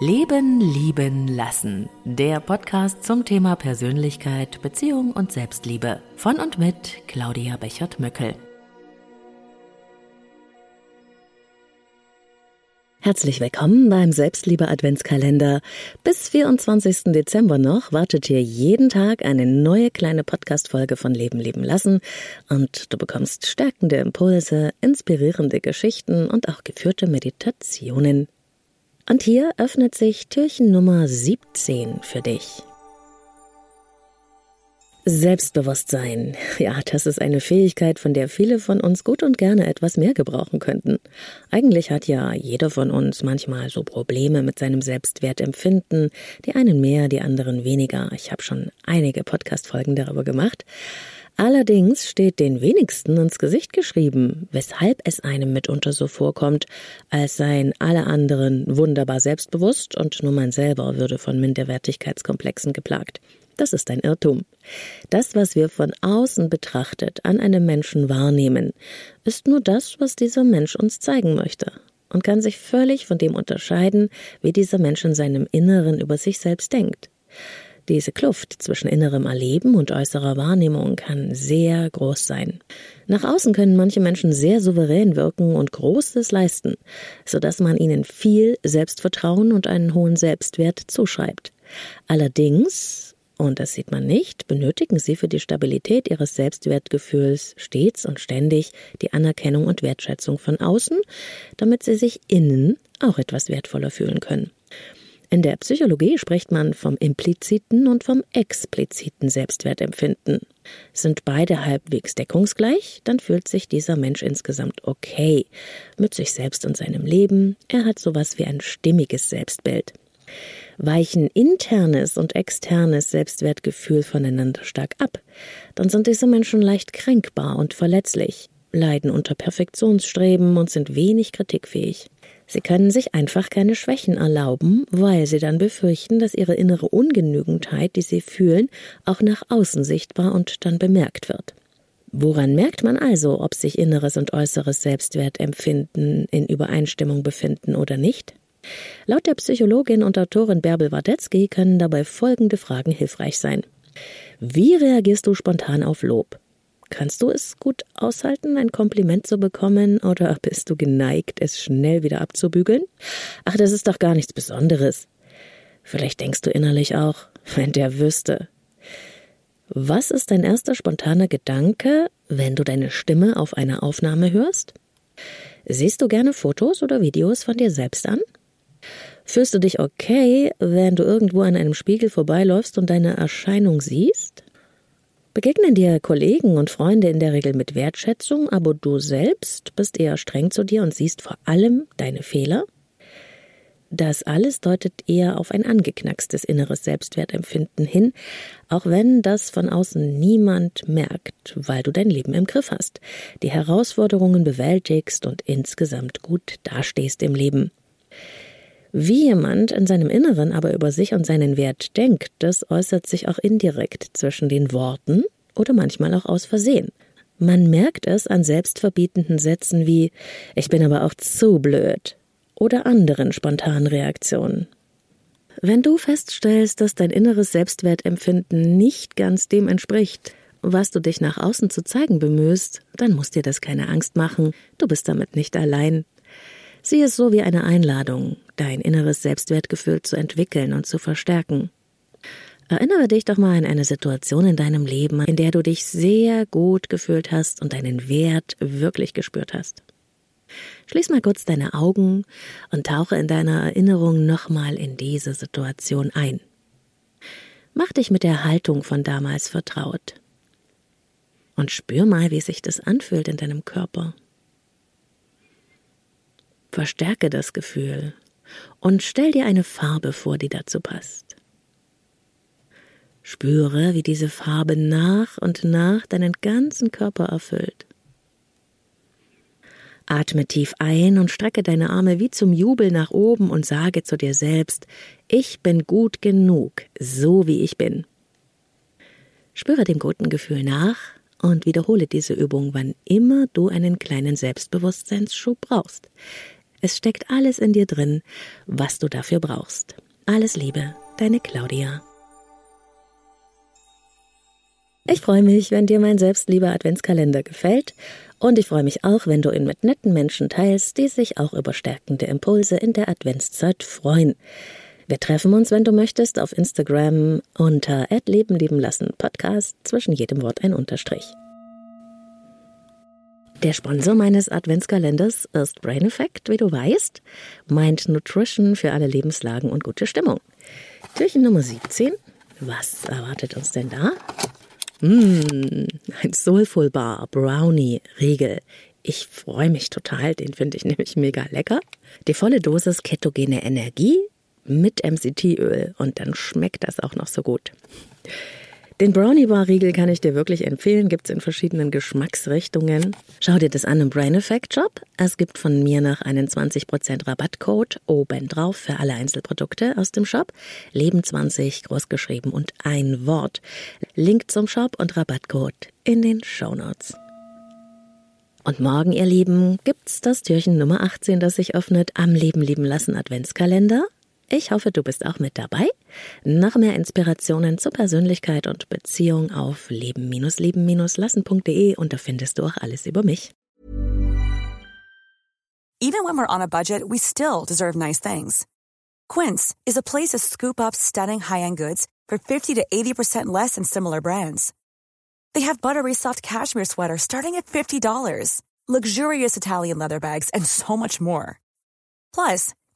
Leben, Lieben, Lassen. Der Podcast zum Thema Persönlichkeit, Beziehung und Selbstliebe. Von und mit Claudia Bechert-Möckel. Herzlich willkommen beim Selbstliebe Adventskalender. Bis 24. Dezember noch wartet hier jeden Tag eine neue kleine Podcast-Folge von Leben, Leben, Lassen und du bekommst stärkende Impulse, inspirierende Geschichten und auch geführte Meditationen und hier öffnet sich Türchen Nummer 17 für dich. Selbstbewusstsein. Ja, das ist eine Fähigkeit, von der viele von uns gut und gerne etwas mehr gebrauchen könnten. Eigentlich hat ja jeder von uns manchmal so Probleme mit seinem Selbstwertempfinden. Die einen mehr, die anderen weniger. Ich habe schon einige Podcast-Folgen darüber gemacht. Allerdings steht den wenigsten ins Gesicht geschrieben, weshalb es einem mitunter so vorkommt, als seien alle anderen wunderbar selbstbewusst und nur man selber würde von Minderwertigkeitskomplexen geplagt. Das ist ein Irrtum. Das, was wir von außen betrachtet an einem Menschen wahrnehmen, ist nur das, was dieser Mensch uns zeigen möchte und kann sich völlig von dem unterscheiden, wie dieser Mensch in seinem Inneren über sich selbst denkt. Diese Kluft zwischen innerem Erleben und äußerer Wahrnehmung kann sehr groß sein. Nach außen können manche Menschen sehr souverän wirken und Großes leisten, so dass man ihnen viel Selbstvertrauen und einen hohen Selbstwert zuschreibt. Allerdings, und das sieht man nicht, benötigen sie für die Stabilität ihres Selbstwertgefühls stets und ständig die Anerkennung und Wertschätzung von außen, damit sie sich innen auch etwas wertvoller fühlen können. In der Psychologie spricht man vom impliziten und vom expliziten Selbstwertempfinden. Sind beide halbwegs deckungsgleich, dann fühlt sich dieser Mensch insgesamt okay mit sich selbst und seinem Leben. Er hat sowas wie ein stimmiges Selbstbild. Weichen internes und externes Selbstwertgefühl voneinander stark ab, dann sind diese Menschen leicht kränkbar und verletzlich, leiden unter Perfektionsstreben und sind wenig kritikfähig. Sie können sich einfach keine Schwächen erlauben, weil sie dann befürchten, dass ihre innere Ungenügendheit, die sie fühlen, auch nach außen sichtbar und dann bemerkt wird. Woran merkt man also, ob sich inneres und äußeres Selbstwertempfinden in Übereinstimmung befinden oder nicht? Laut der Psychologin und Autorin Bärbel Wardetzky können dabei folgende Fragen hilfreich sein. Wie reagierst du spontan auf Lob? Kannst du es gut aushalten, ein Kompliment zu bekommen, oder bist du geneigt, es schnell wieder abzubügeln? Ach, das ist doch gar nichts Besonderes. Vielleicht denkst du innerlich auch, wenn der wüsste. Was ist dein erster spontaner Gedanke, wenn du deine Stimme auf einer Aufnahme hörst? Siehst du gerne Fotos oder Videos von dir selbst an? Fühlst du dich okay, wenn du irgendwo an einem Spiegel vorbeiläufst und deine Erscheinung siehst? Begegnen dir Kollegen und Freunde in der Regel mit Wertschätzung, aber du selbst bist eher streng zu dir und siehst vor allem deine Fehler? Das alles deutet eher auf ein angeknackstes inneres Selbstwertempfinden hin, auch wenn das von außen niemand merkt, weil du dein Leben im Griff hast, die Herausforderungen bewältigst und insgesamt gut dastehst im Leben. Wie jemand in seinem Inneren aber über sich und seinen Wert denkt, das äußert sich auch indirekt zwischen den Worten oder manchmal auch aus Versehen. Man merkt es an selbstverbietenden Sätzen wie Ich bin aber auch zu blöd oder anderen spontanen Reaktionen. Wenn du feststellst, dass dein inneres Selbstwertempfinden nicht ganz dem entspricht, was du dich nach außen zu zeigen bemühst, dann muss dir das keine Angst machen, du bist damit nicht allein. Sieh es so wie eine Einladung, dein inneres Selbstwertgefühl zu entwickeln und zu verstärken. Erinnere dich doch mal an eine Situation in deinem Leben, in der du dich sehr gut gefühlt hast und deinen Wert wirklich gespürt hast. Schließ mal kurz deine Augen und tauche in deiner Erinnerung nochmal in diese Situation ein. Mach dich mit der Haltung von damals vertraut. Und spür mal, wie sich das anfühlt in deinem Körper. Verstärke das Gefühl und stell dir eine Farbe vor, die dazu passt. Spüre, wie diese Farbe nach und nach deinen ganzen Körper erfüllt. Atme tief ein und strecke deine Arme wie zum Jubel nach oben und sage zu dir selbst, ich bin gut genug, so wie ich bin. Spüre dem guten Gefühl nach und wiederhole diese Übung, wann immer du einen kleinen Selbstbewusstseinsschub brauchst. Es steckt alles in dir drin, was du dafür brauchst. Alles Liebe, deine Claudia. Ich freue mich, wenn dir mein selbstlieber Adventskalender gefällt und ich freue mich auch, wenn du ihn mit netten Menschen teilst, die sich auch über stärkende Impulse in der Adventszeit freuen. Wir treffen uns, wenn du möchtest, auf Instagram unter Leben leben lassen Podcast, zwischen jedem Wort ein Unterstrich. Der Sponsor meines Adventskalenders ist Brain Effect, wie du weißt. Mind Nutrition für alle Lebenslagen und gute Stimmung. Türchen Nummer 17. Was erwartet uns denn da? Mmh, ein Soulful Bar Brownie Riegel. Ich freue mich total, den finde ich nämlich mega lecker. Die volle Dosis ketogene Energie mit MCT-Öl und dann schmeckt das auch noch so gut. Den Brownie Bar Riegel kann ich dir wirklich empfehlen, gibt's in verschiedenen Geschmacksrichtungen. Schau dir das an im Brain Effect Shop. Es gibt von mir noch einen 20% Rabattcode obendrauf für alle Einzelprodukte aus dem Shop. Leben 20 großgeschrieben und ein Wort. Link zum Shop und Rabattcode in den Show Notes. Und morgen, ihr Lieben, gibt's das Türchen Nummer 18, das sich öffnet am Leben lieben lassen Adventskalender. Ich hoffe, du bist auch mit dabei. Noch mehr Inspirationen zur Persönlichkeit und Beziehung auf leben-leben-lassen.de und da findest du auch alles über mich. Even when we're on a budget, we still deserve nice things. Quince is a place to scoop up stunning high-end goods for 50 to 80% less than similar brands. They have buttery soft cashmere sweaters starting at $50, luxurious Italian leather bags, and so much more. Plus,